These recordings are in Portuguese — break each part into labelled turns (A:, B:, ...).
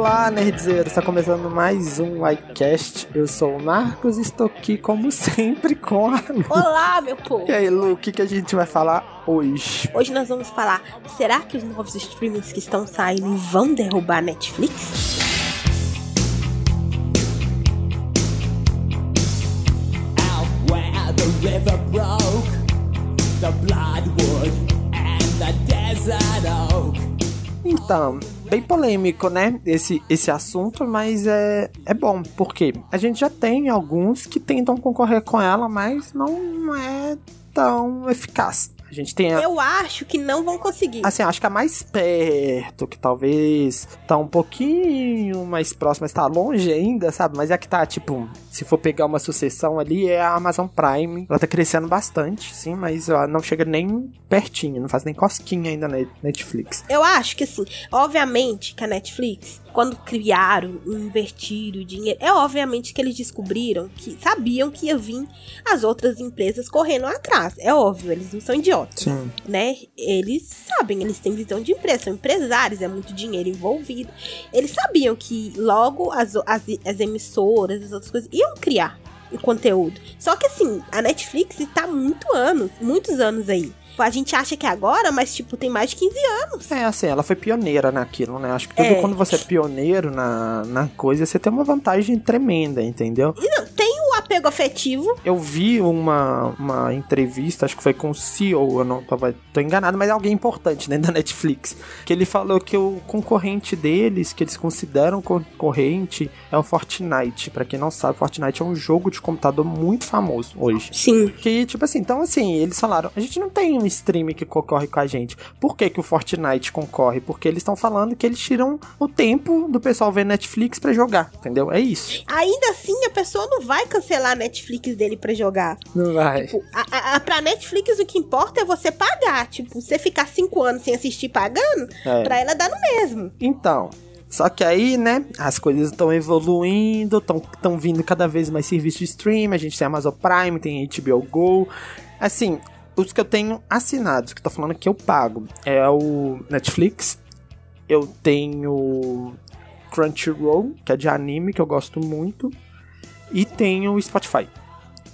A: Olá, nerdzeiro! Está começando mais um iCast. Eu sou o Marcos e estou aqui, como sempre, com a Lu.
B: Olá, meu povo!
A: E aí, Lu, o que, que a gente vai falar hoje?
B: Hoje nós vamos falar: será que os novos streamings que estão saindo vão derrubar a Netflix?
C: Out where the river broke, the bloodwood and the desert oak.
A: Então, bem polêmico, né? Esse, esse assunto, mas é, é bom, porque a gente já tem alguns que tentam concorrer com ela, mas não é tão eficaz. A gente tem a,
B: Eu acho que não vão conseguir.
A: Assim, acho que a mais perto, que talvez tá um pouquinho mais próxima, mas tá longe ainda, sabe? Mas é que tá, tipo, se for pegar uma sucessão ali, é a Amazon Prime. Ela tá crescendo bastante, sim, mas ela não chega nem pertinho, não faz nem cosquinha ainda na Netflix.
B: Eu acho que assim, obviamente que a Netflix, quando criaram, invertiram o dinheiro, é obviamente que eles descobriram que sabiam que ia vir as outras empresas correndo atrás. É óbvio, eles não são idiotas,
A: Sim.
B: né? Eles sabem, eles têm visão de empresa, são empresários, é muito dinheiro envolvido. Eles sabiam que logo as, as, as emissoras, as outras coisas, iam criar o conteúdo. Só que assim, a Netflix tá há muito anos, muitos anos aí. A gente acha que é agora, mas tipo, tem mais de 15 anos.
A: É, assim, ela foi pioneira naquilo, né? Acho que tudo
B: É.
A: quando você é pioneiro na, na coisa, você tem uma vantagem tremenda, entendeu?
B: E não, tem apego afetivo.
A: Eu vi uma, uma entrevista, acho que foi com o CEO, eu não tava, tô enganado, mas é alguém importante dentro da Netflix, que ele falou que o concorrente deles, que eles consideram concorrente, é o Fortnite. Pra quem não sabe, Fortnite é um jogo de computador muito famoso hoje.
B: Sim.
A: Que, tipo assim, então assim, eles falaram, a gente não tem um stream que concorre com a gente. Por que, que o Fortnite concorre? Porque eles estão falando que eles tiram o tempo do pessoal ver Netflix pra jogar, entendeu? É isso.
B: Ainda assim, a pessoa não vai cancelar a Netflix dele pra jogar.
A: Não vai.
B: Tipo, a, a, pra Netflix o que importa é você pagar. Tipo, você ficar cinco anos sem assistir pagando,
A: É.
B: pra ela dá no mesmo.
A: Então, só que aí, né, as coisas estão evoluindo, estão vindo cada vez mais serviços de stream, a gente tem Amazon Prime, tem HBO Go. Assim, os que eu tenho assinados, que eu tô falando que eu pago, é o Netflix, eu tenho Crunchyroll, que é de anime, que eu gosto muito, e tenho o Spotify.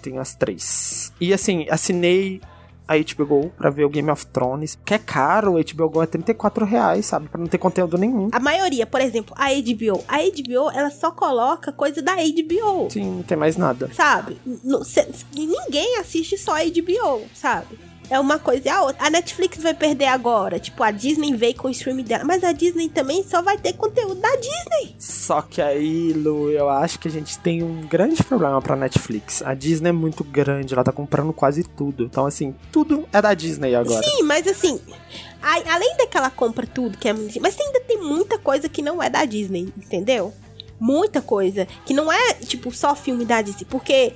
A: Tenho as três. E assim, assinei a HBO Go pra ver o Game of Thrones, que é caro, o HBO Go é 34 reais, sabe? Pra não ter conteúdo nenhum.
B: A maioria, por exemplo, a HBO. A HBO, ela só coloca coisa da HBO.
A: Sim, não tem mais nada.
B: Sabe? Ninguém assiste só a HBO, sabe? É uma coisa e a outra. A Netflix vai perder agora. Tipo, a Disney veio com o stream dela. Mas a Disney também só vai ter conteúdo da Disney.
A: Só que aí, Lu, eu acho que a gente tem um grande problema pra Netflix. A Disney é muito grande, ela tá comprando quase tudo. Então, assim, tudo é da Disney agora.
B: Sim, mas assim, a- além daquela compra tudo que é muito. Mas ainda tem muita coisa que não é da Disney, entendeu? Muita coisa. Que não é, tipo, só filme da Disney. Porque.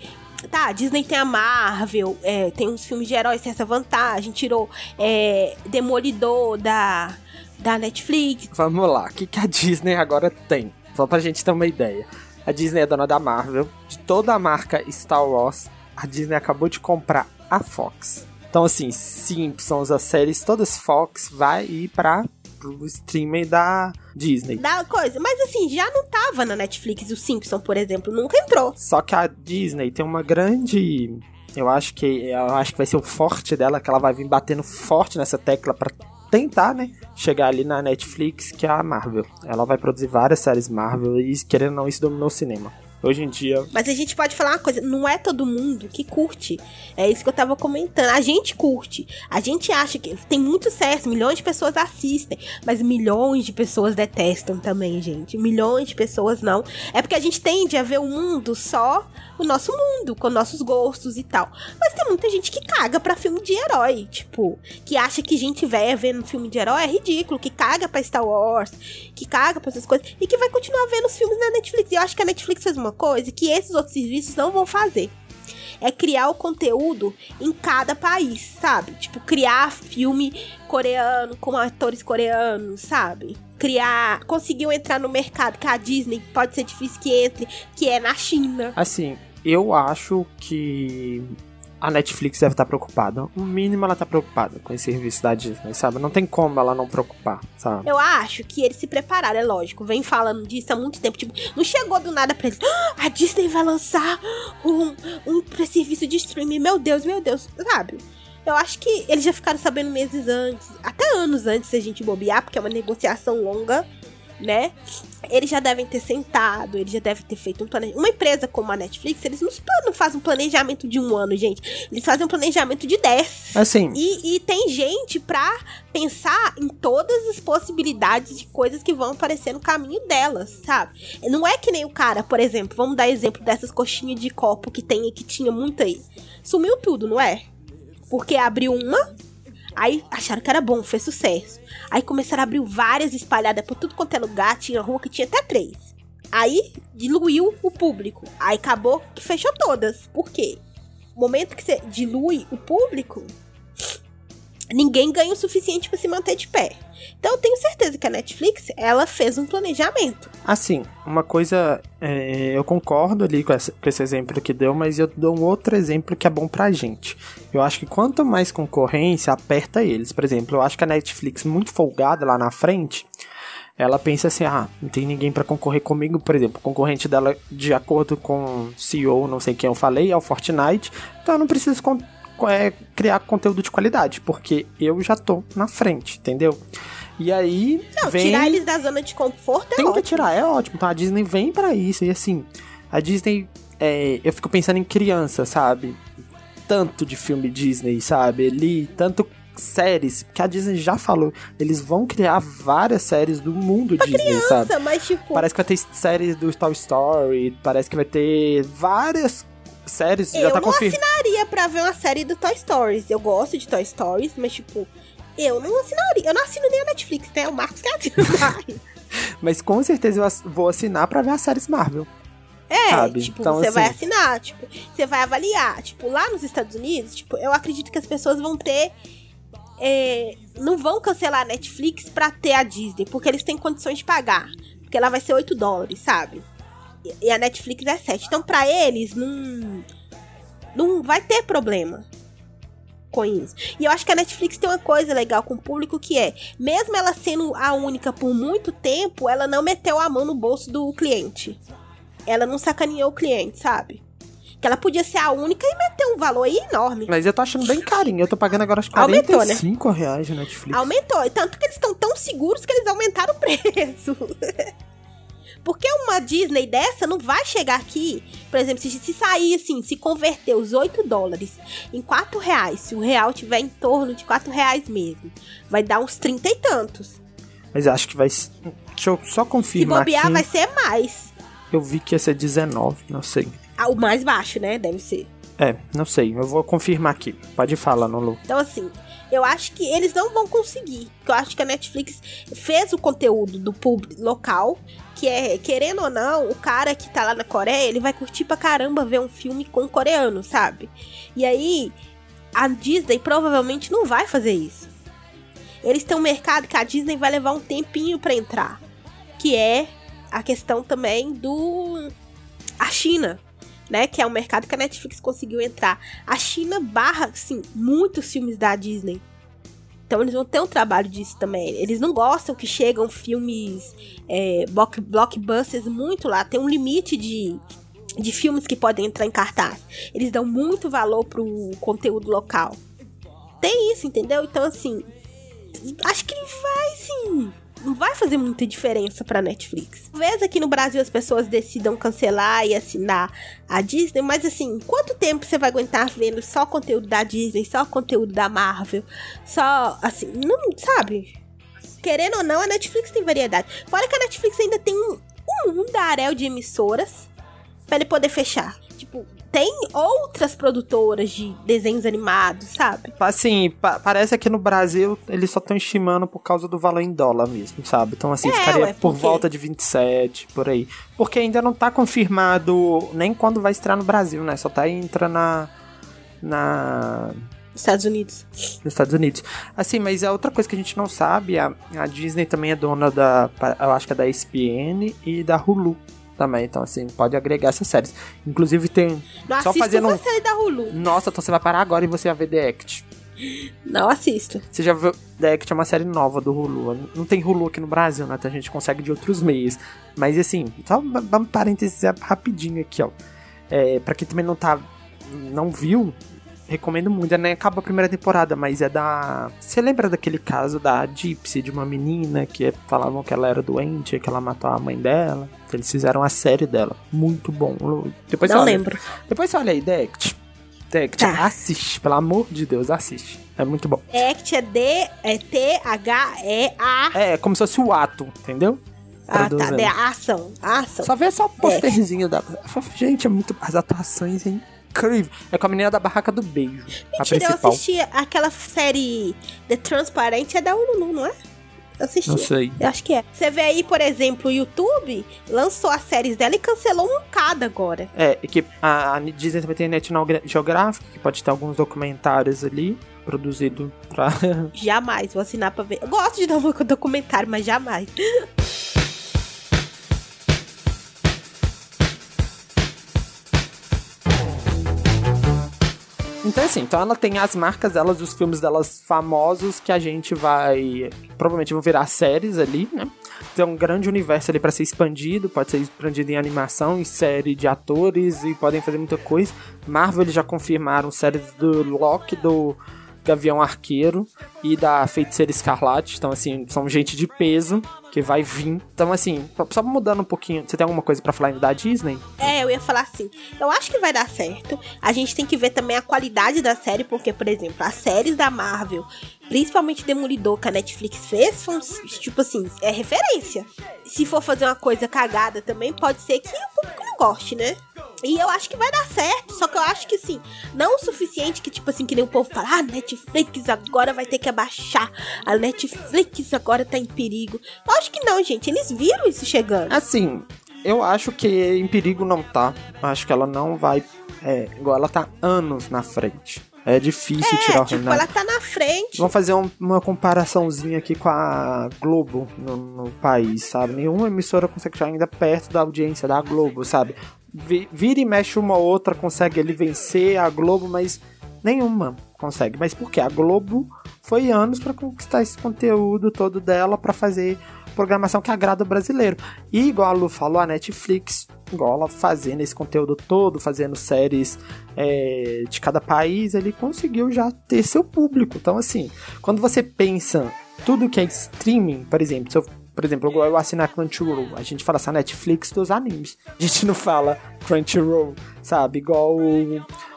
B: Tá, a Disney tem a Marvel, é, tem uns filmes de heróis, tem essa vantagem, tirou é, Demolidor da, da Netflix.
A: Vamos lá, o que, que a Disney agora tem? Só pra gente ter uma ideia. A Disney é dona da Marvel, de toda a marca Star Wars, a Disney acabou de comprar a Fox. Então, assim, Simpsons, as séries todas Fox vai ir pra pro streaming da Disney.
B: Da coisa. Mas assim, já não tava na Netflix o Simpson, por exemplo, nunca entrou.
A: Só que a Disney tem uma grande. Eu acho que eu acho que vai ser o forte dela, que ela vai vir batendo forte nessa tecla pra tentar, né, chegar ali na Netflix, que é a Marvel. Ela vai produzir várias séries Marvel e querendo ou não isso dominou o cinema. Hoje em dia,
B: Mas a gente pode falar uma coisa, não é todo mundo que curte. É isso que eu tava comentando. A gente curte. A gente acha que tem muito sucesso, milhões de pessoas assistem, mas milhões de pessoas detestam também, gente. Milhões de pessoas não. É porque a gente tende a ver o mundo só o nosso mundo, com nossos gostos e tal. Mas tem muita gente que caga pra filme de herói, tipo, que acha que gente velha vendo filme de herói é ridículo, que caga pra Star Wars, que caga pra essas coisas, e que vai continuar vendo os filmes na Netflix. E eu acho que a Netflix fez uma coisa que esses outros serviços não vão fazer. É criar o conteúdo em cada país, sabe? Tipo, criar filme coreano com atores coreanos, sabe? Criar. Conseguiu entrar no mercado que a Disney pode ser difícil que entre, que é na China.
A: assim, eu acho que a Netflix deve estar preocupada. O mínimo ela tá preocupada com esse serviço da Disney, sabe? Não tem como ela não preocupar, sabe?
B: Eu acho que eles se prepararam, é lógico. Vem falando disso há muito tempo. Tipo, não chegou do nada pra eles. "Ah, a Disney vai lançar um, um serviço de streaming. Meu Deus, meu Deus, sabe? Eu acho que eles já ficaram sabendo meses antes, até anos antes se a gente bobear, porque é uma negociação longa, né? Eles já devem ter sentado, eles já devem ter feito um planejamento. Uma empresa como a Netflix, eles não, não fazem um planejamento de um ano, gente. Eles fazem um planejamento de 10.
A: Assim,
B: E, e tem gente pra pensar em todas as possibilidades de coisas que vão aparecer no caminho delas, sabe? Não é que nem o cara, por exemplo, vamos dar exemplo dessas coxinhas de copo que tem que tinha muito aí. Sumiu tudo, não é? Porque abriu uma, aí acharam que era bom, fez sucesso. Aí começaram a abrir várias espalhadas por tudo quanto é lugar, tinha rua que tinha até três. Aí diluiu o público. Aí acabou que fechou todas. Por quê? No momento que você dilui o público, ninguém ganha o suficiente pra se manter de pé. Então eu tenho certeza que a Netflix, ela fez um planejamento.
A: assim, uma coisa. é, eu concordo ali com, essa- com esse exemplo que deu, mas eu dou um outro exemplo que é bom pra gente. Eu acho que quanto mais concorrência, aperta eles. Por exemplo, eu acho que a Netflix, muito folgada lá na frente, ela pensa assim: ah, não tem ninguém pra concorrer comigo. Por exemplo, o concorrente dela, de acordo com o CEO, não sei quem eu falei, é o Fortnite. Então eu não preciso é, criar conteúdo de qualidade, porque eu já tô na frente, entendeu? E aí.
B: Não,
A: vem...
B: tirar eles da zona de conforto é
A: Tem que
B: ótimo.
A: tirar, é ótimo. Então a Disney vem pra isso. E assim, a Disney. é, eu fico pensando em criança, sabe? Tanto de filme Disney, sabe? Ali, tanto séries, que a Disney já falou. Eles vão criar várias séries do mundo Disney, sabe?
B: Nossa, mas tipo,
A: Parece que vai ter séries do Toy Story, parece que vai ter várias séries, já
B: eu
A: tá
B: não
A: confirmado.
B: assinaria pra ver uma série do Toy Stories. Eu gosto de Toy Stories, mas tipo, eu não assinaria. Eu não assino nem a Netflix, né? O Marcos que assina.
A: Mas com certeza eu vou assinar pra ver as séries Marvel.
B: É,
A: Sabe?
B: tipo,
A: Então,
B: você
A: assim-
B: vai assinar, tipo, você vai avaliar. Tipo, lá nos Estados Unidos, tipo, eu acredito que as pessoas vão ter. é, não vão cancelar a Netflix pra ter a Disney, porque eles têm condições de pagar. Porque ela vai ser 8 dólares, sabe? E- a Netflix é 7. Então, pra eles, não. Não vai ter problema com isso. E eu acho que a Netflix tem uma coisa legal com o público que é, mesmo ela sendo a única por muito tempo, ela não meteu a mão no bolso do cliente ela não sacaneou o cliente, sabe? Que ela podia ser a única e meter um valor aí enorme.
A: Mas eu tô achando bem carinho. Eu tô pagando agora acho
B: Aumentou, né?
A: 45 reais na Netflix.
B: Aumentou. Tanto que eles estão tão seguros que eles aumentaram o preço. Porque uma Disney dessa não vai chegar aqui. Por exemplo, se, se sair assim, se converter os 8 dólares em 4 reais, se o real tiver em torno de 4 reais mesmo, vai dar uns 30 e tantos.
A: Mas acho que vai. Deixa eu só
B: Se
A: confirmar
B: bobear,
A: aqui.
B: vai ser mais.
A: Eu vi que ia ser 19, não sei.
B: Ah, O mais baixo, né? Deve ser.
A: É, não sei. Eu vou confirmar aqui. Pode falar, Nulu.
B: Então, assim, eu acho que eles não vão conseguir. Porque eu acho que a Netflix fez o conteúdo do público local. Que é, querendo ou não, o cara que tá lá na Coreia, ele vai curtir pra caramba ver um filme com coreano, sabe? E aí, a Disney provavelmente não vai fazer isso. Eles têm um mercado que a Disney vai levar um tempinho pra entrar. Que é a questão também do. A China né? Que é um mercado que a Netflix conseguiu entrar. A China barra, assim, muitos filmes da Disney. Então eles vão ter um trabalho disso também. Eles não gostam que chegam filmes é, block- blockbusters muito lá. Tem um limite de, de filmes que podem entrar em cartaz. Eles dão muito valor pro conteúdo local. Tem isso, entendeu? Então, assim, acho que vai, sim. Não vai fazer muita diferença pra Netflix. Talvez aqui no Brasil as pessoas decidam cancelar e assinar a Disney, mas assim, quanto tempo você vai aguentar vendo só conteúdo da Disney, só conteúdo da Marvel, só assim, não sabe? Querendo ou não, a Netflix tem variedade. Fora que a Netflix ainda tem um, mundaréu de emissoras pra ele poder fechar. Tipo, tem outras produtoras de desenhos animados, sabe?
A: Assim, pa- parece que no Brasil eles só estão estimando por causa do valor em dólar mesmo, sabe? Então, assim,
B: É,
A: ficaria
B: ué,
A: por volta de 27, por aí. Porque ainda não tá confirmado nem quando vai estrear no Brasil, né? Só tá entrando na. na
B: Estados Unidos.
A: nos Estados Unidos. Assim, mas é outra coisa que a gente não sabe, a, a Disney também é dona da, eu acho que é da ESPN e da Hulu também. Então, assim, pode agregar essas séries. Inclusive tem.
B: Não
A: só fazendo
B: uma
A: um.
B: série da Hulu.
A: Nossa, então você vai parar agora e você vai ver The Act.
B: Não assisto.
A: Você já viu The Act é uma série nova do Hulu. Não tem Hulu aqui no Brasil, né? Então a gente consegue de outros meios. Mas assim, só um parênteses rapidinho aqui, ó. É, pra quem também não tá. não viu, recomendo muito. Né? Acaba a primeira temporada, mas é da. Você lembra daquele caso da Gypsy, de uma menina que falavam que ela era doente, que ela matou a mãe dela? Eles fizeram a série dela. Muito bom. Depois
B: Não
A: olha-
B: lembro.
A: Depois você olha aí. The Act,
B: Tá.
A: assiste, pelo amor de Deus, assiste. É muito bom.
B: Act é D, é T-H-E-A.
A: É, como se fosse o ato, entendeu?
B: Ah, tá.
A: Traduzindo.
B: De ação. Ação.
A: Só vê só o posterzinho da. Gente, é muito. As atuações é incrível. É com a menina da barraca do beijo. a
B: Mentira, eu
A: principal.
B: assisti aquela série The Transparent, é da Hulu, não é? Eu assisti.
A: Não sei.
B: Eu acho que é. Você vê aí, por exemplo, o YouTube lançou as séries dela e cancelou um cada agora.
A: É, e que a, a Disney também tem National Geographic, que pode ter alguns documentários ali, produzido pra.
B: Jamais vou assinar pra ver. Eu gosto de dar um documentário, mas jamais.
A: Então, assim, então ela tem as marcas delas, os filmes delas famosos que a gente vai. Provavelmente vão virar séries ali, né? Tem um grande universo ali pra ser expandido, pode ser expandido em animação, em série de atores e podem fazer muita coisa. Marvel eles já confirmaram séries do Loki, do Gavião Arqueiro e da Feiticeira Escarlate. Então, assim, são gente de peso que vai vir. Então, assim, só mudando um pouquinho. Você tem alguma coisa pra falar da Disney?
B: É, eu ia falar assim. Eu acho que vai dar certo. A gente tem que ver também a qualidade da série, porque, por exemplo, as séries da Marvel, principalmente Demolidor, que a Netflix fez, são, tipo assim, é referência. Se for fazer uma coisa cagada também, pode ser que o público não goste, né? E eu acho que vai dar certo, só que eu acho que assim, não o suficiente que, tipo assim, que nem o povo fala, ah, Netflix agora vai ter que abaixar, a Netflix agora tá em perigo. Eu acho que não, gente, eles viram isso chegando.
A: Assim, eu acho que em perigo não tá. Acho que ela não vai. É, igual ela tá anos na frente. É difícil tirar
B: É,
A: o
B: tipo,
A: Renato.
B: ela tá na frente.
A: Vamos fazer um- uma comparaçãozinha aqui com a Globo no, no país, sabe? Nenhuma emissora consegue chegar ainda perto da audiência da Globo, sabe? Vi- Vira e mexe uma ou outra, consegue ele vencer a Globo, mas nenhuma consegue. Mas por quê? A Globo foi anos pra conquistar esse conteúdo todo dela pra fazer programação que agrada o brasileiro. E igual a Lu falou, a Netflix, igual fazendo esse conteúdo todo, fazendo séries é, de cada país, ele conseguiu já ter seu público. Então, assim, quando você pensa tudo que é streaming, por exemplo, se eu, por exemplo, eu assinar Crunchyroll, a gente fala essa Netflix dos animes. A gente não fala Crunchyroll, sabe? Igual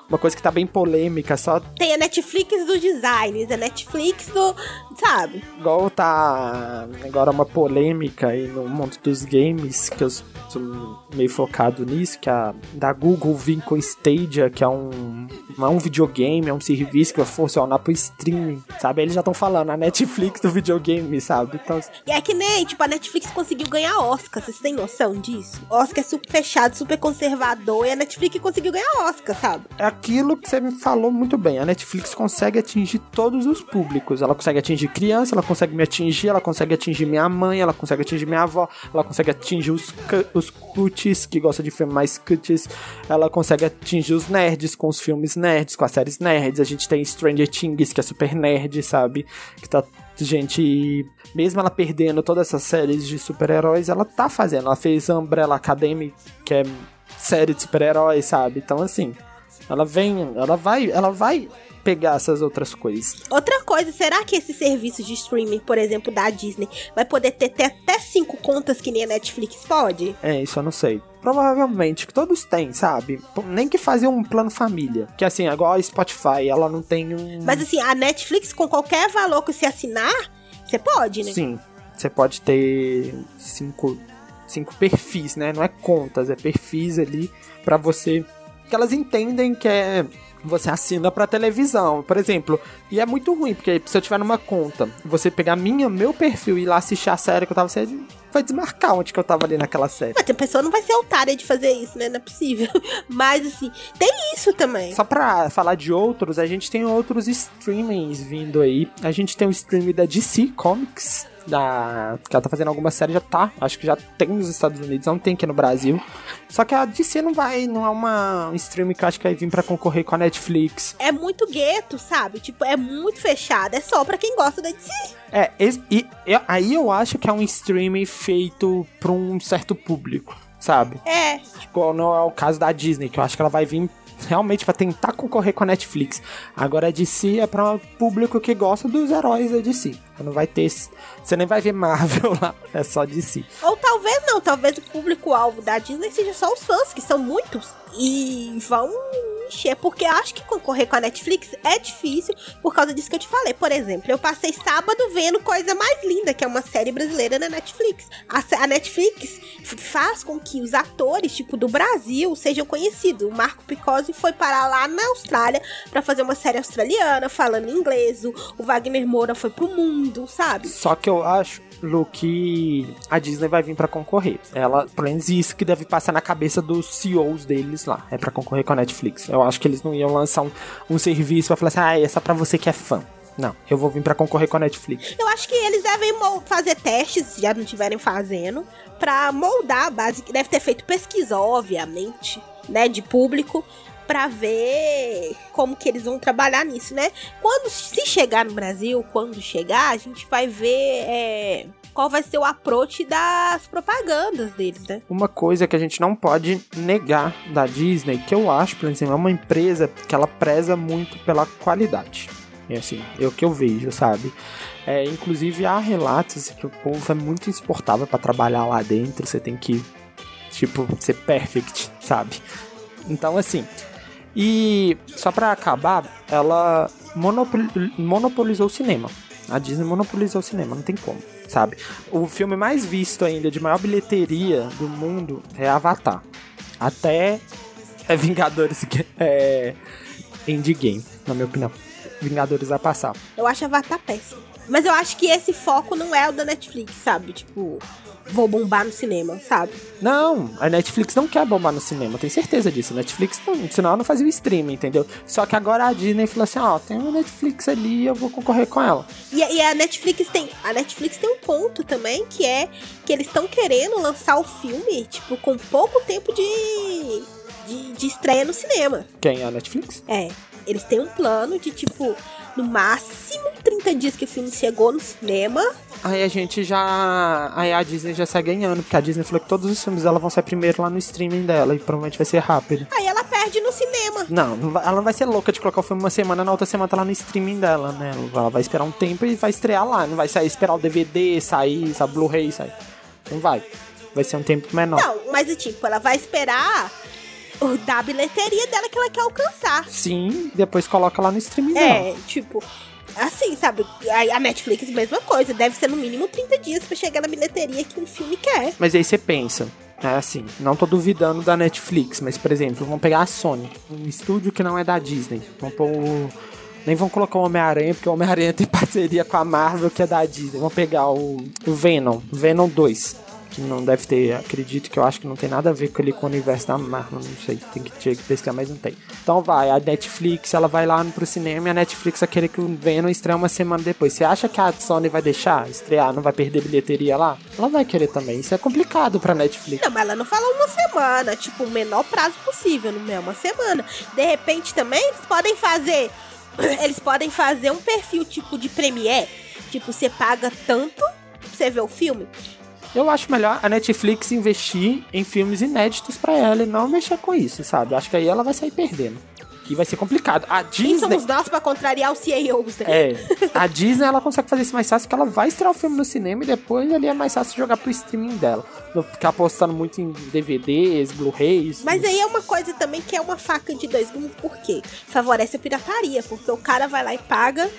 A: uma coisa que tá bem polêmica, só
B: Tem a Netflix dos designs, a Netflix do. Sabe?
A: Igual tá agora uma polêmica aí no mundo dos games, que sou meio focado nisso, que a da Google vir com Stadia, que é um, não é um videogame, é um serviço que vai funcionar pro streaming, sabe? Eles já estão falando, a Netflix do videogame, sabe? Então,
B: E é que nem, tipo, a Netflix conseguiu ganhar Oscar, vocês têm noção disso? Oscar é super fechado, super conservador, e a Netflix conseguiu ganhar Oscar, sabe?
A: é aquilo que você me falou muito bem. A Netflix consegue atingir todos os públicos. Ela consegue atingir criança, ela consegue me atingir, ela consegue atingir minha mãe, ela consegue atingir minha avó, ela consegue atingir os, os que gostam de filmes mais cuties, ela consegue atingir os nerds com os filmes nerds, com as séries nerds. A gente tem Stranger Things, que é super nerd, sabe? Que tá. Gente, mesmo ela perdendo todas essas séries de super-heróis, ela tá fazendo. Ela fez Umbrella Academy, que é série de super-heróis, sabe? Então, assim, ela vem, ela vai, ela vai pegar essas outras coisas.
B: Outra coisa, será que esse serviço de streaming, por exemplo, da Disney, vai poder ter, ter até cinco contas que nem a Netflix pode?
A: É, isso eu não sei. Provavelmente, que todos têm, sabe? Nem que fazer um plano família. Que assim, igual a Spotify, ela não tem um.
B: Mas assim, a Netflix, com qualquer valor que você assinar, você pode, né?
A: Sim, você pode ter cinco, cinco perfis, né? Não é contas, é perfis ali pra você. Que elas entendem que é. Você assina pra televisão, por exemplo. E é muito ruim, porque se eu tiver numa conta, você pegar minha, meu perfil e ir lá assistir a série que eu tava assistindo, vai desmarcar onde que eu tava ali naquela série.
B: Mas tem pessoa não vai ser otária de fazer isso, né? Não é possível. Mas assim, tem isso também.
A: Só pra falar de outros, a gente tem outros streamings vindo aí. A gente tem o streaming da DC Comics, da que ela tá fazendo alguma série já tá, acho que já tem nos Estados Unidos, não tem aqui no Brasil. Só que a DC não vai, não é uma um stream que eu acho que vai vir pra concorrer com a Netflix.
B: É muito gueto, sabe? Tipo, é muito fechado. É só pra quem gosta da DC.
A: É, e, e aí eu acho que é um streaming feito pra um certo público, sabe?
B: É.
A: Tipo, não é o caso da Disney, que eu acho que ela vai vir realmente pra tentar concorrer com a Netflix. Agora a DC é pra um público que gosta dos heróis da DC. Não vai ter. Você nem vai ver Marvel lá, é só DC.
B: Ou talvez não, talvez o público-alvo da Disney seja só os fãs, que são muitos. E vão encher, porque acho que concorrer com a Netflix é difícil por causa disso que eu te falei. Por exemplo, eu passei sábado vendo Coisa Mais Linda, que é uma série brasileira na Netflix. A, Netflix faz com que os atores, tipo, do Brasil sejam conhecidos. O Marco Picozzi foi parar lá na Austrália pra fazer uma série australiana, falando inglês. O Wagner Moura foi pro mundo, sabe?
A: Só que eu acho, Lu, que a Disney vai vir pra concorrer. Ela, pelo menos isso que deve passar na cabeça dos CEOs deles lá. É pra concorrer com a Netflix. Eu acho que eles não iam lançar um, um serviço pra falar assim, ah, é só pra você que é fã. Não, eu vou vir pra concorrer com a Netflix.
B: Eu acho que eles devem fazer testes, se já não estiverem fazendo, pra moldar a base, que deve ter feito pesquisa, obviamente, né, de público, pra ver como que eles vão trabalhar nisso, né? Quando se chegar no Brasil, quando chegar, a gente vai ver é, qual vai ser o approach das propagandas deles, né?
A: Uma coisa que a gente não pode negar da Disney, que eu acho, por exemplo, é uma empresa que ela preza muito pela qualidade. É assim, é o que eu vejo, sabe? É, inclusive há relatos que o povo é muito insuportável pra trabalhar lá dentro, você tem que, tipo, ser perfect, sabe? Então, assim. E só pra acabar, ela monopol- monopolizou o cinema. A Disney monopolizou o cinema, não tem como, sabe? O filme mais visto ainda, de maior bilheteria do mundo, é Avatar. Até é Vingadores é, Endgame, na minha opinião. Vingadores vai passar.
B: Eu acho Avatar péssimo. Mas eu acho que esse foco não é o da Netflix, sabe? Tipo, vou bombar no cinema, sabe?
A: Não, a Netflix não quer bombar no cinema, tenho certeza disso. A Netflix não, senão ela não fazia o streaming, entendeu? Só que agora a Disney falou assim: ó, tem uma Netflix ali, eu vou concorrer com ela.
B: E, e a Netflix tem. A Netflix tem um ponto também, que é que eles estão querendo lançar o filme, tipo, com pouco tempo de, de, de estreia no cinema.
A: Quem é a Netflix?
B: É. Eles têm um plano de, tipo, no máximo 30 dias que o filme chegou no cinema.
A: Aí a gente já. Aí a Disney já sai ganhando, porque a Disney falou que todos os filmes dela vão sair primeiro lá no streaming dela, e provavelmente vai ser rápido.
B: Aí ela perde no cinema.
A: Não, não vai- ela não vai ser louca de colocar o filme uma semana, na outra semana tá lá no streaming dela, né? Ela vai esperar um tempo e vai estrear lá. Não vai sair, esperar o DVD sair, sabe, Blu-ray sair. Não vai. Vai ser um tempo menor.
B: Não, mas tipo, ela vai esperar da bilheteria dela que ela quer alcançar.
A: Sim, depois coloca lá no streaming.
B: É, tipo, assim, sabe? A Netflix, mesma coisa. Deve ser no mínimo 30 dias pra chegar na bilheteria que um filme quer.
A: Mas aí você pensa, é assim, não tô duvidando da Netflix, mas por exemplo, vamos pegar a Sony, um estúdio que não é da Disney. Vamos pôr o- Nem vão colocar o Homem-Aranha, porque o Homem-Aranha tem parceria com a Marvel, que é da Disney. Vamos pegar o, o Venom, Venom 2. Que não deve ter, acredito que eu acho que não tem nada a ver com ele com o universo da Marvel, não sei, tem que, tinha que pesquisar, mas não tem. Então vai, a Netflix, ela vai lá pro cinema e a Netflix vai querer que o Venom estreia uma semana depois. Você acha que a Sony vai deixar estrear, não vai perder bilheteria lá? Ela vai querer também, isso é complicado pra Netflix.
B: Não, mas ela não falou uma semana, tipo, o menor prazo possível, não é uma semana. De repente também eles podem fazer. Eles podem fazer um perfil tipo de Premiere. Tipo, você paga tanto você ver o filme.
A: Eu acho melhor a Netflix investir em filmes inéditos pra ela e não mexer com isso, sabe? Acho que aí ela vai sair perdendo. E vai ser complicado. A
B: Quem
A: Disney.
B: somos nós pra contrariar os CEOs? Né?
A: É, a Disney ela consegue fazer isso mais fácil porque ela vai estrear o filme no cinema e depois ali é mais fácil jogar pro streaming dela. Não ficar apostando muito em DVDs, Blu-rays.
B: Mas aí é uma coisa também que é uma faca de dois gumes, por quê? Favorece a pirataria, porque o cara vai lá e paga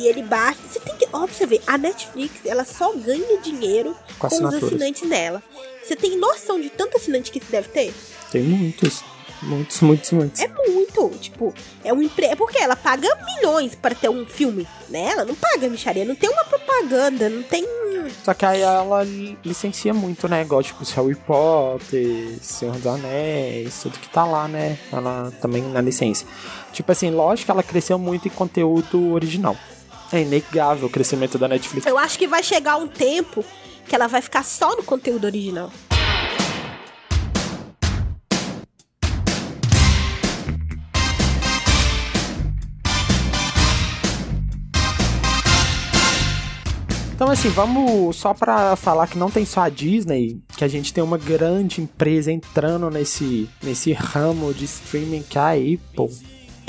B: e ele baixa. Você tem que. Ó, pra você ver, a Netflix, ela só ganha dinheiro
A: Com
B: com, os assinantes nela. Você tem noção de tanto assinante que você deve ter?
A: Tem muitos. Muitos, muitos, muitos.
B: É muito, tipo, é um emprego. Porque ela paga milhões para ter um filme, né? Ela não paga micharia, não tem uma propaganda, não tem.
A: Só que aí ela li- licencia muito, né? Igual, tipo, Harry Potter, Senhor dos Anéis, tudo que tá lá, né? Ela também na licença. Tipo assim, lógico que ela cresceu muito em conteúdo original. É inegável o crescimento da Netflix.
B: Eu acho que vai chegar um tempo que ela vai ficar só no conteúdo original.
A: Então, assim, vamos só pra falar que não tem só a Disney, que a gente tem uma grande empresa entrando nesse, nesse ramo de streaming que é a Apple.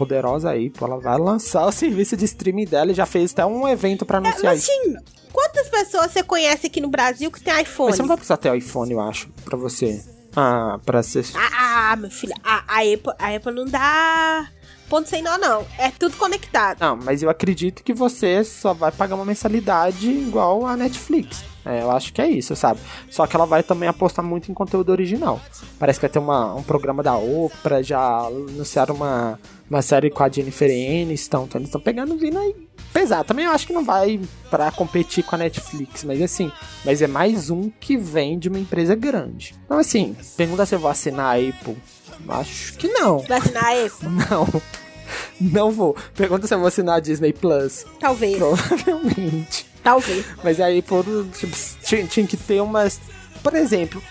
A: Poderosa Apple, ela vai lançar o serviço de streaming dela e já fez até um evento pra
B: É,
A: anunciar
B: mas
A: isso.
B: assim, quantas pessoas você conhece aqui no Brasil que tem iPhone?
A: Mas você não vai precisar ter o iPhone, eu acho, pra você. Ah, pra ser.
B: Ah, ah, meu filho, a, a, Apple, a Apple não dá ponto sem nó, não. É tudo conectado.
A: Não, mas eu acredito que você só vai pagar uma mensalidade igual a Netflix. É, eu acho que é isso, sabe? Só que ela vai também apostar muito em conteúdo original. Parece que vai ter uma, um programa da Oprah, já anunciaram uma, uma série com a Jennifer Aniston, então eles estão pegando vindo aí pesado. Também eu acho que não vai pra competir com a Netflix, mas assim, mas é mais um que vem de uma empresa grande. Então assim, pergunta se eu vou assinar a Apple. Acho que não.
B: Vai assinar a Apple?
A: Não. Não vou. Pergunta se eu vou assinar a Disney Plus.
B: Talvez,
A: Provavelmente.
B: talvez.
A: Mas aí, por, tipo, tinha, tinha que ter umas. Por exemplo,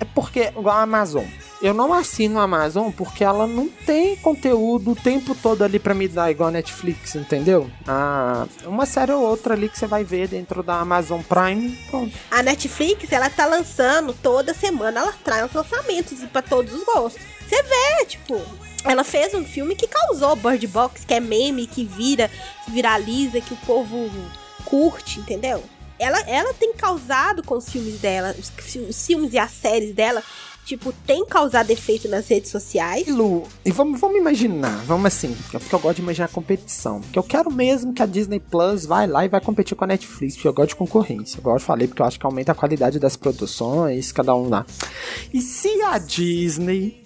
A: é porque, igual a Amazon. Eu não assino a Amazon porque ela não tem conteúdo o tempo todo ali pra me dar, igual a Netflix, entendeu? Ah, uma série ou outra ali que você vai ver dentro da Amazon Prime, pronto.
B: A Netflix, ela tá lançando toda semana, ela traz lançamentos pra todos os gostos. Você vê, tipo, ela fez um filme que causou Bird Box, que é meme, que vira, que viraliza, que o povo curte, entendeu? Ela, ela tem causado com os filmes dela, os, os filmes e as séries dela, tipo, tem causado efeito nas redes sociais.
A: Lu, e vamos, vamos imaginar, vamos assim, porque eu gosto de imaginar competição. Porque eu quero mesmo que a Disney Plus vai lá e vai competir com a Netflix, porque eu gosto de concorrência. Igual eu falei, porque eu acho que aumenta a qualidade das produções, cada um lá. E se a Disney,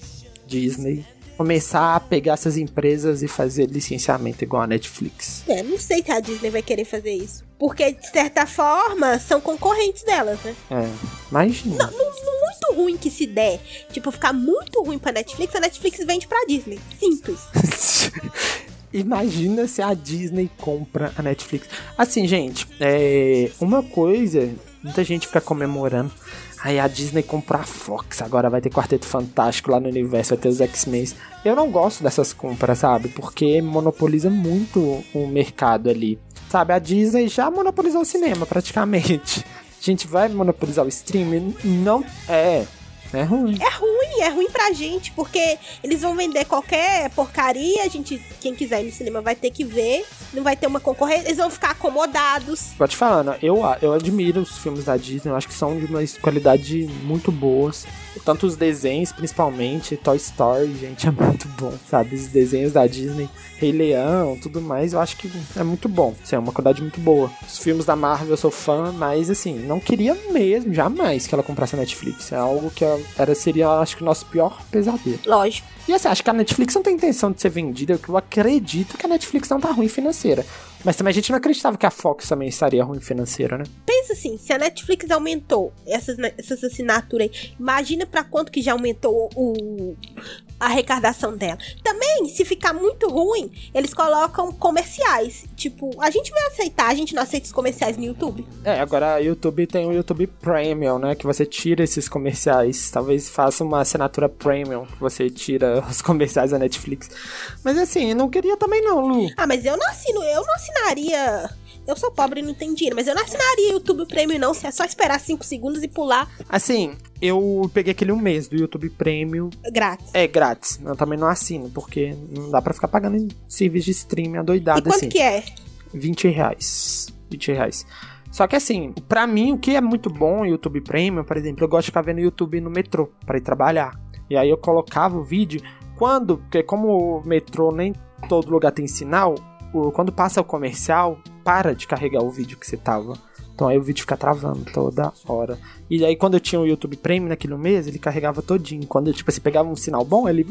A: Disney, começar a pegar essas empresas e fazer licenciamento igual a Netflix?
B: É, não sei se a Disney vai querer fazer isso. Porque, de certa forma, são concorrentes delas, né?
A: É, imagina.
B: muito ruim que se der, tipo, ficar muito ruim pra Netflix, a Netflix vende pra Disney. Simples.
A: Imagina se a Disney compra a Netflix. Assim, gente, é uma coisa, muita gente fica comemorando. Aí a Disney comprou a Fox, agora vai ter Quarteto Fantástico lá no universo, vai ter os X-Men. Eu não gosto dessas compras, sabe? Porque monopoliza muito o mercado ali. Sabe, a Disney já monopolizou o cinema praticamente. A gente vai monopolizar o streaming? Não é. É ruim.
B: É ruim, é ruim pra gente, porque eles vão vender qualquer porcaria, a gente, quem quiser ir no cinema vai ter que ver, não vai ter uma concorrência, eles vão ficar acomodados.
A: Vou te falando, eu, eu admiro os filmes da Disney, eu acho que são de uma qualidade muito boas. Tanto os desenhos, principalmente, Toy Story, gente, é muito bom, sabe? Os desenhos da Disney, Rei Leão, tudo mais, eu acho que é muito bom. Assim, é uma qualidade muito boa. Os filmes da Marvel eu sou fã, mas assim, não queria mesmo, jamais, que ela comprasse a Netflix. É algo que era, seria, acho que, o nosso pior pesadelo.
B: Lógico.
A: E assim, acho que a Netflix não tem intenção de ser vendida, eu acredito que a Netflix não tá ruim financeira. Mas também a gente não acreditava que a Fox também estaria ruim financeira, né?
B: Pensa assim, se a Netflix aumentou essas, essas assinaturas aí, imagina pra quanto que já aumentou o, a arrecadação dela. Também, se ficar muito ruim, eles colocam comerciais. Tipo, a gente vai aceitar, a gente não aceita os comerciais no YouTube.
A: É, agora o YouTube tem o YouTube Premium, né? Que você tira esses comerciais. Talvez faça uma assinatura Premium, que você tira os comerciais da Netflix. Mas assim, não queria também não, Lu.
B: Ah, mas eu não assino, eu não assinaria. Eu sou pobre e não tenho dinheiro, mas eu não assinaria YouTube Premium, não. Se é só esperar 5 segundos e pular
A: Assim, eu peguei aquele um mês do YouTube Premium.
B: grátis.
A: É grátis. Eu também não assino, porque não dá pra ficar pagando em serviço de streaming
B: E
A: adoidado
B: quanto
A: assim.
B: que é?
A: 20 reais. 20 reais. Só que assim, pra mim, o que é muito bom o YouTube Premium, por exemplo, eu gosto de ficar vendo YouTube no metrô pra ir trabalhar. E aí eu colocava o vídeo quando, porque como o metrô nem todo lugar tem sinal, quando passa o comercial, para de carregar o vídeo que você tava. Então aí o vídeo fica travando toda hora. E aí quando eu tinha o YouTube Premium naquele mês, ele carregava todinho. Quando tipo assim, pegava um sinal bom, ele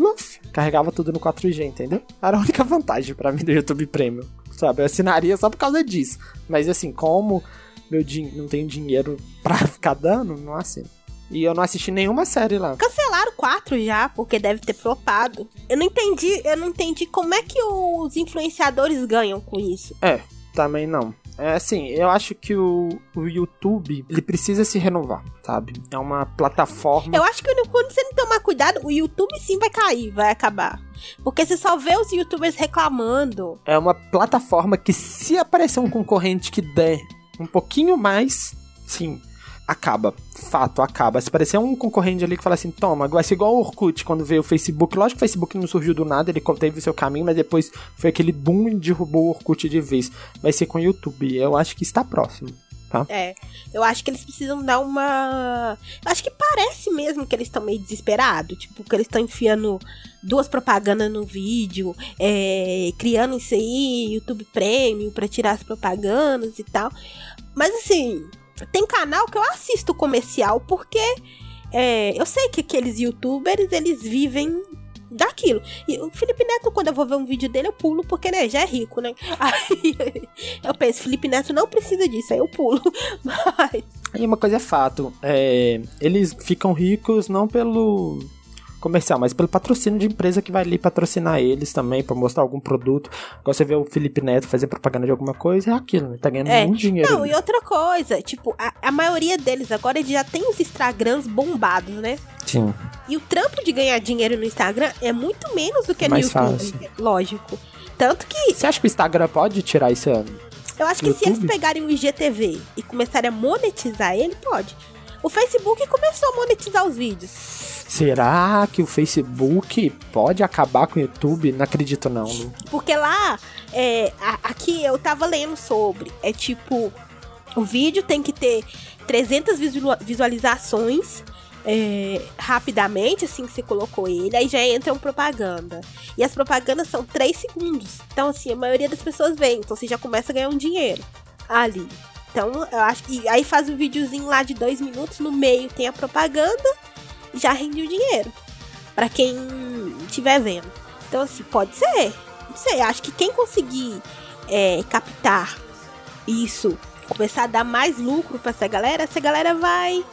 A: carregava tudo no 4G, entendeu? Era a única vantagem pra mim do YouTube Premium. Sabe, eu assinaria só por causa disso. Mas assim, como meu din não tenho dinheiro pra ficar dando, não assino. E eu não assisti nenhuma série lá.
B: Cancelaram quatro já, porque deve ter flopado. Eu não entendi, eu não entendi como é que os influenciadores ganham com isso.
A: É, Também não. É assim, eu acho que o, o YouTube, ele precisa se renovar, sabe? É uma plataforma.
B: Eu acho que quando você não tomar cuidado, o YouTube sim vai cair, vai acabar. Porque você só vê os youtubers reclamando.
A: É uma plataforma que se aparecer um concorrente que der um pouquinho mais, sim, acaba. Fato, acaba. Se parecer um concorrente ali que fala assim, toma, vai ser igual o Orkut quando veio o Facebook. Lógico que o Facebook não surgiu do nada, ele teve o seu caminho, mas depois foi aquele boom e derrubou o Orkut de vez. Vai ser com o YouTube. Eu acho que está próximo. Tá?
B: É, eu acho que eles precisam dar uma. Eu acho que parece mesmo que eles estão meio desesperados. Tipo, que eles estão enfiando duas propagandas no vídeo, é, criando isso aí, YouTube Premium, pra tirar as propagandas e tal. Mas assim, tem canal que eu assisto comercial porque é, eu sei que aqueles youtubers eles vivem daquilo. E o Felipe Neto, quando eu vou ver um vídeo dele, eu pulo, porque né, já é rico, né? Aí eu penso, Felipe Neto não precisa disso, aí eu pulo. Mas.
A: E uma coisa é fato, é, eles ficam ricos não pelo comercial, mas pelo patrocínio de empresa que vai ali patrocinar eles também, para mostrar algum produto. Igual você vê o Felipe Neto fazer propaganda de alguma coisa, é aquilo, né? Tá ganhando
B: É.
A: muito dinheiro.
B: Não,
A: ali.
B: e outra coisa, tipo, a, a maioria deles agora já tem os Instagrams bombados, né?
A: Sim.
B: E o trampo de ganhar dinheiro no Instagram é muito menos do que no
A: Mais
B: YouTube.
A: fácil.
B: Lógico. Tanto que
A: Você acha que o Instagram pode tirar isso?
B: eu acho que se eles
A: YouTube?
B: pegarem o IGTV e começarem a monetizar ele, pode. O Facebook começou a monetizar os vídeos.
A: Será que o Facebook pode acabar com o YouTube? Não acredito não. Lu.
B: Porque lá, é, aqui eu tava lendo sobre, é tipo, o vídeo tem que ter 300 visua- visualizações é, rapidamente, assim que você colocou ele, aí já entra uma propaganda. E as propagandas são 3 segundos. Então, assim, a maioria das pessoas vê, então você já começa a ganhar um dinheiro ali. Então, eu acho que aí faz um videozinho lá de 2 minutos, no meio tem a propaganda, e já rende o dinheiro. Pra quem estiver vendo. Então, assim, pode ser. Não sei, acho que quem conseguir é, captar isso, começar a dar mais lucro pra essa galera, essa galera vai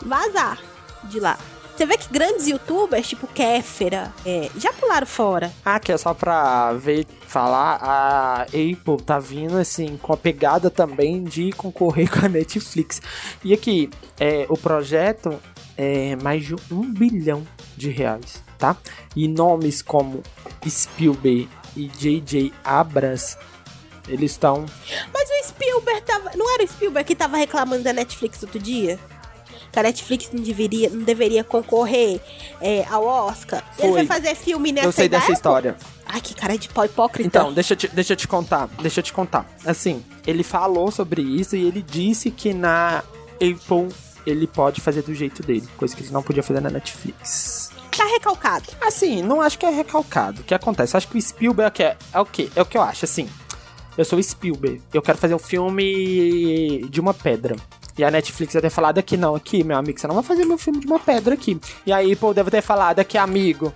B: vazar de lá. Você vê que grandes youtubers, tipo Kéfera, é, já pularam fora.
A: Ah, que é só pra ver, falar, a Apple tá vindo assim, com a pegada também de concorrer com a Netflix. E aqui, é, o projeto é mais de um bilhão de reais, tá? E nomes como Spielberg e J.J. Abrams, eles estão
B: Mas o Spielberg tava. Não era o Spielberg que tava reclamando da Netflix outro dia? Que a Netflix não deveria, não deveria concorrer é, ao Oscar. Ele
A: Foi.
B: vai fazer filme nessa
A: Eu sei dessa história.
B: Ai, que cara de pau hipócrita.
A: Então, deixa eu, te, deixa eu te contar. Deixa eu te contar. Assim, ele falou sobre isso e ele disse que na Apple ele pode fazer do jeito dele, coisa que ele não podia fazer na Netflix.
B: Tá recalcado.
A: Assim, não acho que é recalcado. O que acontece? Acho que o Spielberg é, é o quê? É o que eu acho, assim. Eu sou o Spielberg. Eu quero fazer um filme de uma pedra. E a Netflix deve ter falado aqui, não, aqui, meu amigo, você não vai fazer meu filme de uma pedra aqui. E a Apple deve ter falado aqui, amigo,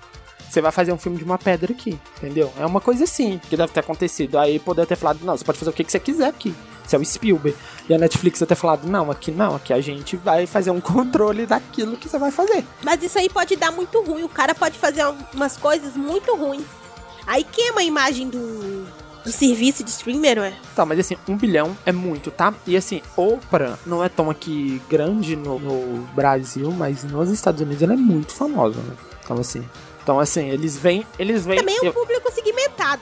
A: você vai fazer um filme de uma pedra aqui, entendeu? É uma coisa assim que deve ter acontecido. A Apple deve ter falado, não, você pode fazer o que que você quiser aqui. Você é o Spielberg. E a Netflix ter falado, não, aqui não, aqui a gente vai fazer um controle daquilo que você vai fazer.
B: Mas isso aí pode dar muito ruim. O cara pode fazer um- umas coisas muito ruins. Aí queima a imagem do, do serviço de streamer, ué.
A: Tá, mas assim, um bilhão é muito, tá? E assim, Oprah não é tão aqui grande no, no Brasil, mas nos Estados Unidos ela é muito famosa, né? Então assim. Então assim, eles vêm. Eles vêm.
B: Também é
A: eu,
B: público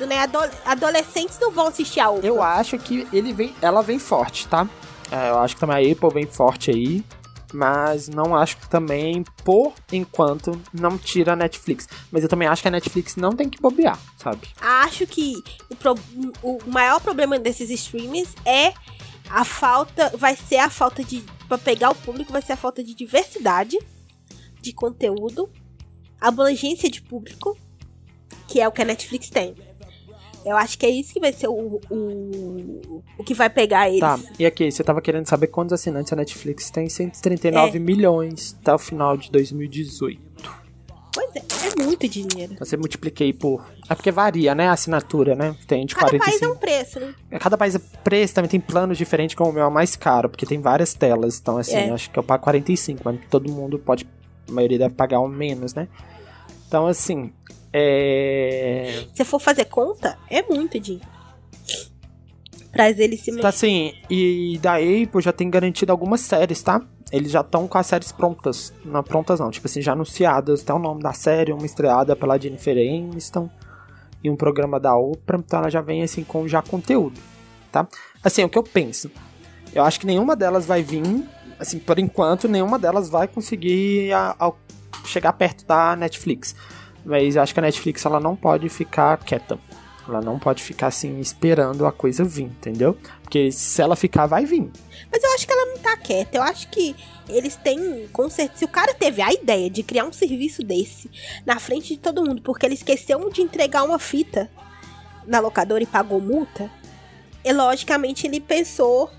B: né? Ado- adolescentes não vão assistir a Oprah.
A: eu acho que ele vem. Ela vem forte, tá? É, eu acho que também a Apple vem forte aí. Mas não acho que também, por enquanto, não tira a Netflix. Mas eu também acho que a Netflix não tem que bobear, sabe?
B: Acho que o, pro- o maior problema desses streamers é a falta. Vai ser a falta de. Pra pegar o público, vai ser a falta de diversidade de conteúdo, abrangência de público, que é o que a Netflix tem. Eu acho que é isso que vai ser o, o, o que vai pegar eles.
A: Tá, e aqui, você tava querendo saber quantos assinantes a Netflix tem? 139
B: É.
A: milhões até o final de 2018.
B: Pois é, é muito dinheiro.
A: Então você multipliquei por. É porque varia, né? A assinatura, né? Tem de
B: Cada país é
A: 45.
B: um preço, né?
A: Cada país é preço, também tem planos diferentes, como o meu é mais caro, porque tem várias telas. Então, assim,
B: É.
A: eu acho que eu pago 45, mas todo mundo pode. A maioria deve pagar um menos, né? Então, assim. É.
B: Se for fazer conta, é muito dinheiro. Pra eles se
A: Tá assim, e da Apple já tem garantido algumas séries, tá? Eles já estão com as séries prontas. Não prontas não, tipo assim, já anunciadas. Até o nome da série, uma estreada pela Jennifer Aniston e um programa da Oprah. Então ela já vem assim com já conteúdo, tá? Assim, o que eu penso. Eu acho que nenhuma delas vai vir, assim, por enquanto, nenhuma delas vai conseguir a- ao- chegar perto da Netflix. Mas eu acho que a Netflix ela não pode ficar quieta. Ela não pode ficar assim esperando a coisa vir, entendeu? Porque se ela ficar, vai vir.
B: Mas eu acho que ela não tá quieta. Eu acho que eles têm, com certeza, se o cara teve a ideia de criar um serviço desse na frente de todo mundo, porque ele esqueceu de entregar uma fita na locadora e pagou multa, e logicamente ele pensou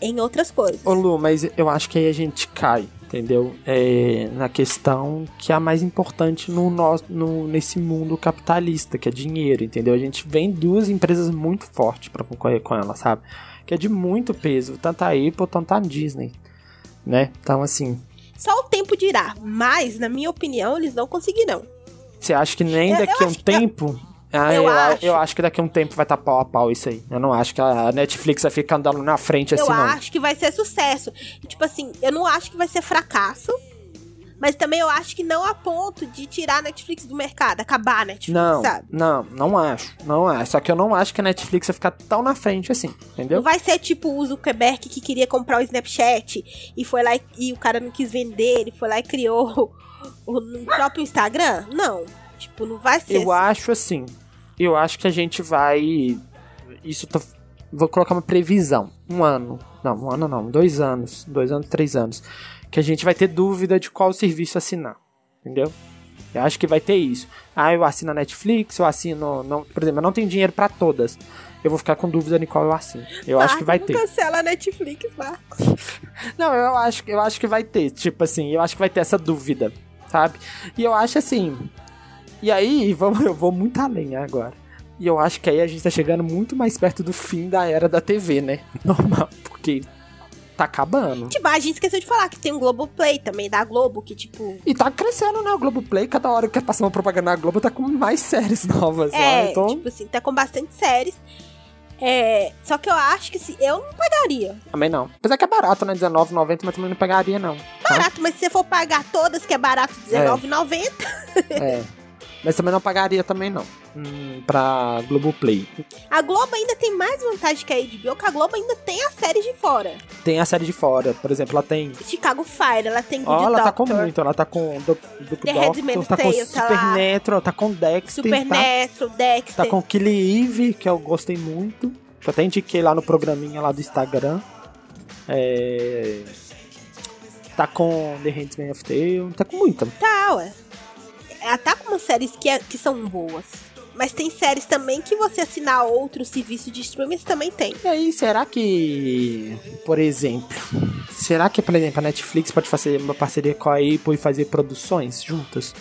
B: em outras coisas.
A: Ô Lu, mas eu acho que aí a gente cai, entendeu? É, na questão que é a mais importante no, nosso, no, nesse mundo capitalista, que é dinheiro, entendeu? A gente vem duas empresas muito fortes pra concorrer com ela, sabe? Que é de muito peso, tanto a Apple, tanto a Disney, né? Então, assim,
B: Só o tempo dirá, mas, na minha opinião, eles não conseguirão.
A: você acha que nem
B: Eu- eu
A: daqui a um tempo... Ah,
B: eu
A: eu,
B: acho.
A: eu acho que daqui a um tempo vai estar pau a pau isso aí. Eu não acho que a Netflix vai ficar andando na frente assim,
B: eu
A: não.
B: acho que vai ser sucesso. Tipo assim, eu não acho que vai ser fracasso. Mas também eu acho que não a ponto de tirar a Netflix do mercado, acabar a Netflix,
A: Não,
B: sabe?
A: não, não acho. Não acho. Só que eu não acho que a Netflix vai ficar tão na frente assim, entendeu?
B: Não vai ser tipo o Zuckerberg que queria comprar o Snapchat e foi lá e, e o cara não quis vender, ele foi lá e criou o, o próprio Instagram? Não. Tipo, não vai ser
A: Eu
B: assim.
A: acho assim. Eu acho que a gente vai. Isso tô. Vou colocar uma previsão. Um ano. Não, um ano não. Dois anos. Dois anos, três anos. Que a gente vai ter dúvida de qual serviço assinar. Entendeu? Eu acho que vai ter isso. Ah, eu assino a Netflix, eu assino. Não, por exemplo, eu não tenho dinheiro pra todas. Eu vou ficar com dúvida de qual eu assino. Eu acho que vai
B: Marcos,
A: ter.
B: cancela a Netflix, Marcos.
A: Não, eu acho, eu acho que vai ter. Tipo assim, eu acho que vai ter essa dúvida, sabe? E eu acho assim. E aí, vamos, eu vou muito além agora. E eu acho que aí a gente tá chegando muito mais perto do fim da era da TV, né? Normal, porque tá acabando.
B: Tipo, a gente esqueceu de falar que tem um Globoplay também da Globo, que tipo.
A: E tá crescendo, né? O Globoplay, cada hora que passa uma propaganda na Globo, tá com mais séries novas lá.
B: É,
A: Então,
B: tipo assim, tá com bastante séries. É, só que eu acho que se eu não pagaria.
A: também não. Apesar que é barato, né? R$19,90, mas também não pegaria, não. tá?
B: Barato, mas se você for pagar todas, que é barato R$19,90,
A: É. Mas também não pagaria também, não. Hum, pra Globoplay.
B: a Globo ainda tem mais vantagem que a HBO, que a Globo ainda tem a série de fora.
A: Tem a série de fora, por exemplo, ela tem
B: Chicago Fire, ela tem Good
A: Ó, ela tá com
B: Doctor,
A: muito, ela tá com do, do
B: The
A: Doctor, tá com
B: Tale, tá lá.
A: Supernatural, tá com Dexter, tá?
B: Supernatural, Dexter.
A: Tá com Killy Eve, que eu gostei muito. Que eu até indiquei lá no programinha lá do Instagram. É... Tá com The Handmaid's of Tale, tá com muita.
B: Tá, ué. Ela tá com umas séries que, é- que são boas. Mas tem séries também que você assinar outro serviço de streaming também tem.
A: E aí, será que, por exemplo, será que, por exemplo, a Netflix pode fazer uma parceria com a Apple e fazer produções juntas?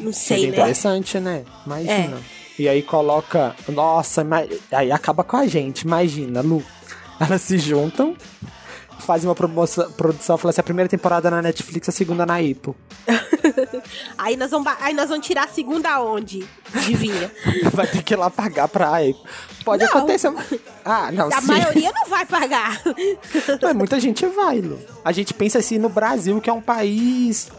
B: Não sei,
A: Seria
B: né?
A: interessante, né? Imagina. E aí coloca. Nossa, aí acaba com a gente. Imagina, Lu. Elas se juntam, fazem uma promoção, produção, fala assim: a primeira temporada na Netflix, a segunda na Apple.
B: Aí nós vamos, aí nós vamos tirar a segunda onde? Adivinha?
A: Vai ter que ir lá pagar pra. Pode
B: Não.
A: acontecer. Ah, não,
B: A
A: sim.
B: maioria não vai pagar.
A: Mas muita gente vai, Lu. A gente pensa assim no Brasil, que é um país.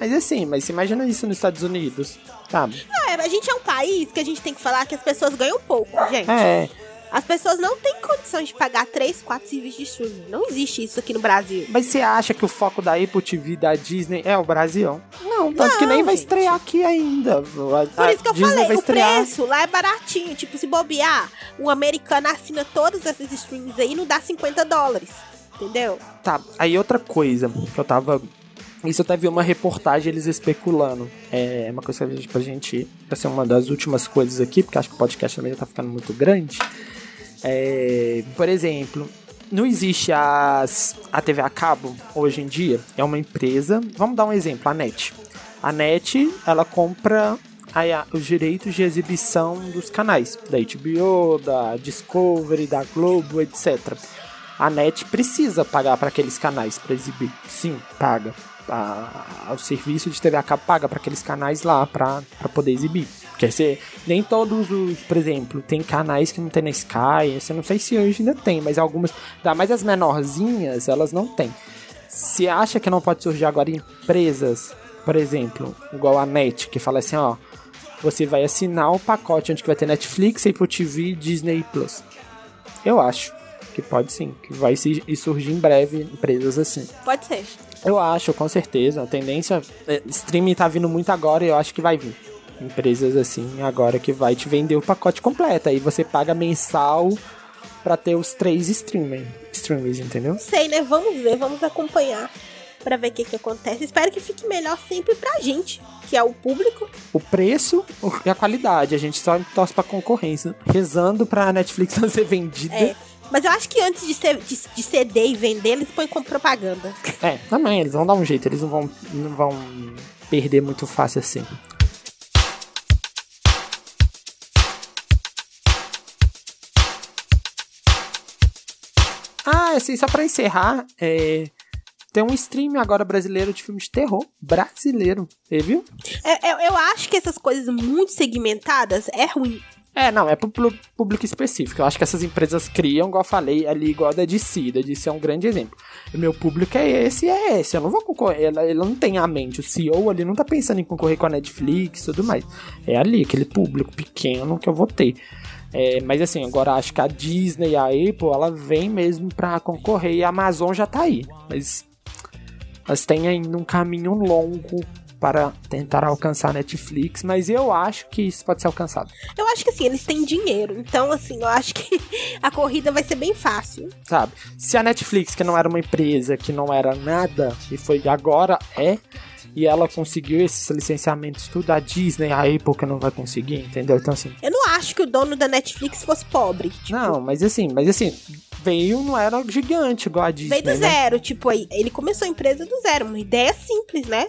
A: Mas assim, mas imagina isso nos Estados Unidos, sabe?
B: É, a gente é um país que a gente tem que falar que as pessoas ganham pouco, gente.
A: É.
B: As pessoas não têm condições de pagar 3, 4 serviços de streaming. Não existe isso aqui no Brasil.
A: Mas você acha que o foco da Apple TV da Disney é o Brasil? Não, tanto que nem vai
B: gente.
A: estrear aqui ainda.
B: Por isso que eu
A: Disney
B: falei,
A: vai
B: o preço lá é baratinho. Tipo, se bobear, um americano assina todos esses streams aí e não dá 50 dólares. Entendeu?
A: Tá, aí outra coisa que eu tava. Isso eu até vi uma reportagem eles especulando. É uma coisa que a gente, pra gente. Vai ser uma das últimas coisas aqui, porque acho que o podcast também já tá ficando muito grande. É, por exemplo, não existe as, a TV a cabo hoje em dia. É uma empresa. Vamos dar um exemplo, a NET. A NET, ela compra os direitos de exibição dos canais. Da HBO, da Discovery, da Globo, etc. A NET precisa pagar para aqueles canais para exibir. Sim, paga. A- o serviço de TV a cabo paga para aqueles canais lá para poder exibir. Porque você, nem todos os, por exemplo, tem canais que não tem na Sky, eu não sei se hoje ainda tem, mas algumas, ainda mais as menorzinhas, elas não tem. Se acha que não pode surgir agora empresas, por exemplo, igual a Net, que fala assim, ó, você vai assinar o pacote onde que vai ter Netflix, Apple TV, Disney Plus. Eu acho que pode sim, que vai surgir em breve empresas assim.
B: Pode ser.
A: Eu acho, com certeza. A tendência. É, streaming tá vindo muito agora e eu acho que vai vir. Empresas assim, agora que vai te vender o pacote completo. Aí você paga mensal pra ter os três streaming, streamings, entendeu?
B: Não sei, né? Vamos ver, vamos acompanhar pra ver o que, que acontece. Espero que fique melhor sempre pra gente, que é o público.
A: O preço e a qualidade. A gente só torce pra concorrência. Rezando pra Netflix não ser vendida.
B: É. Mas eu acho que antes de, ser, de, de ceder e vender, eles põem como propaganda.
A: É, também, eles vão dar um jeito, eles não vão, não vão perder muito fácil assim. Ah, assim, só pra encerrar, é, tem um stream agora brasileiro de filme de terror. Brasileiro, você viu?
B: É, é, eu acho que essas coisas muito segmentadas é ruim.
A: É, não, é pro público específico. Eu acho que essas empresas criam, igual eu falei, ali igual a da DC. Da DC é um grande exemplo. O meu público é esse e é esse. Eu não vou concorrer. Ela, ela não tem a mente. O CEO ali não tá pensando em concorrer com a Netflix e tudo mais. É ali, aquele público pequeno que eu vou ter. É, mas assim, agora acho que a Disney e a Apple, ela vem mesmo pra concorrer e a Amazon já tá aí. Mas elas têm ainda um caminho longo para tentar alcançar a Netflix, mas eu acho que isso pode ser alcançado.
B: Eu acho que assim, eles têm dinheiro. Então, assim, eu acho que a corrida vai ser bem fácil.
A: sabe? Se a Netflix, que não era uma empresa, que não era nada, e foi agora é, e ela conseguiu esses licenciamentos tudo, a Disney, a Apple que não vai conseguir, entendeu? Então assim,
B: Eu não acho que o dono da Netflix fosse pobre. Tipo,
A: não, mas assim, mas assim, veio, não era gigante igual a Disney,
B: veio do
A: né?
B: zero. Tipo, aí, ele começou a empresa do zero. Uma ideia simples, né?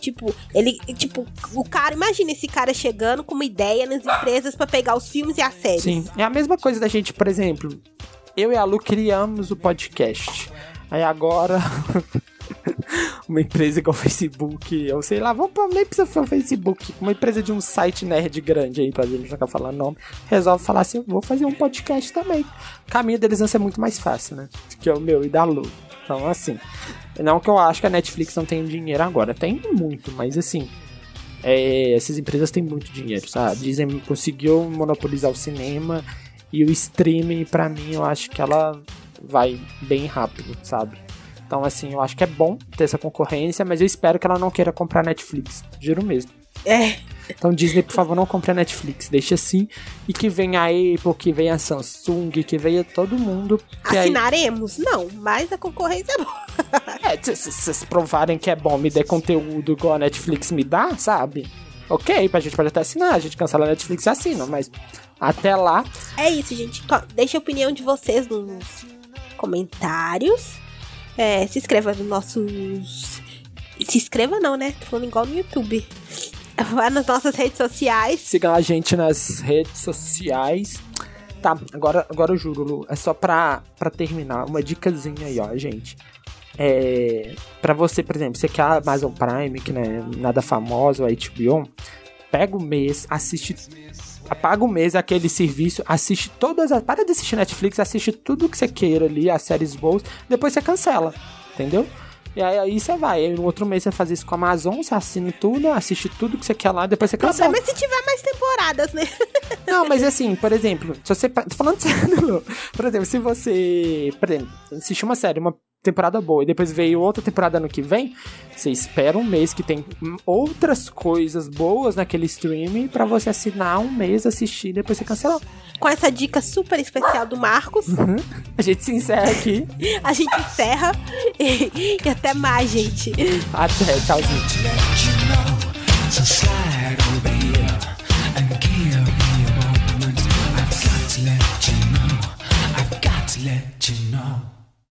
B: Tipo, ele, tipo, o cara, imagina esse cara chegando com uma ideia nas empresas pra pegar os filmes e as séries.
A: Sim, é a mesma coisa da gente, por exemplo, eu e a Lu criamos o podcast. Aí agora uma empresa igual o Facebook, eu sei lá, vamos nem precisa ser o Facebook, uma empresa de um site nerd grande aí, pra gente não falando nome, resolve falar assim, vou fazer um podcast também. O caminho deles vai ser muito mais fácil, né? Que é o meu e da Lu. Então, assim, não que eu acho que a Netflix não tem dinheiro agora, tem muito, mas assim, é, essas empresas têm muito dinheiro, sabe? Disney conseguiu monopolizar o cinema e o streaming, pra mim, eu acho que ela vai bem rápido, sabe? Então, assim, eu acho que é bom ter essa concorrência, mas eu espero que ela não queira comprar Netflix. Juro mesmo.
B: É.
A: Então, Disney, por favor, não compre a Netflix. Deixa assim. E que venha a Apple, que venha a Samsung, que venha todo mundo. Que aí-
B: Assinaremos? Não, mas a concorrência é boa.
A: é, se vocês provarem que é bom, me dê conteúdo igual a Netflix me dá, sabe? Ok, pra gente pode até assinar, a gente cancela a Netflix e assina, mas até lá,
B: É isso, gente. Deixa a opinião de vocês nos comentários. É, se inscreva nos nossos. Se inscreva não, né? Tô falando igual no YouTube. Vá nas nossas redes sociais.
A: sigam a gente nas redes sociais. Tá, agora, agora eu juro, Lu, é só pra, pra terminar, uma dicasinha aí, ó, gente. É, pra você, por exemplo, você quer a Amazon Prime, que não é nada famosa, a HBO, pega o mês, assiste, apaga o mês aquele serviço, assiste todas as, para de assistir Netflix, assiste tudo que você queira ali, as séries boas, depois você cancela, entendeu? E aí, aí você vai, aí no outro mês você faz isso com a Amazon, você assina tudo, assiste tudo que você quer lá, depois você cancela.
B: é se tiver mais temporadas, né?
A: Não, mas assim, por exemplo, se você. Tô falando sério, Lu. Por exemplo, se você. Por exemplo, assistiu uma série, uma temporada boa e depois veio outra temporada ano que vem, você espera um mês que tem outras coisas boas naquele streaming para você assinar um mês, assistir e depois você cancelar.
B: Com essa dica super especial do Marcos, uhum.
A: a gente se encerra aqui.
B: a gente encerra e, e, até mais, gente.
A: Até, tchauzinho.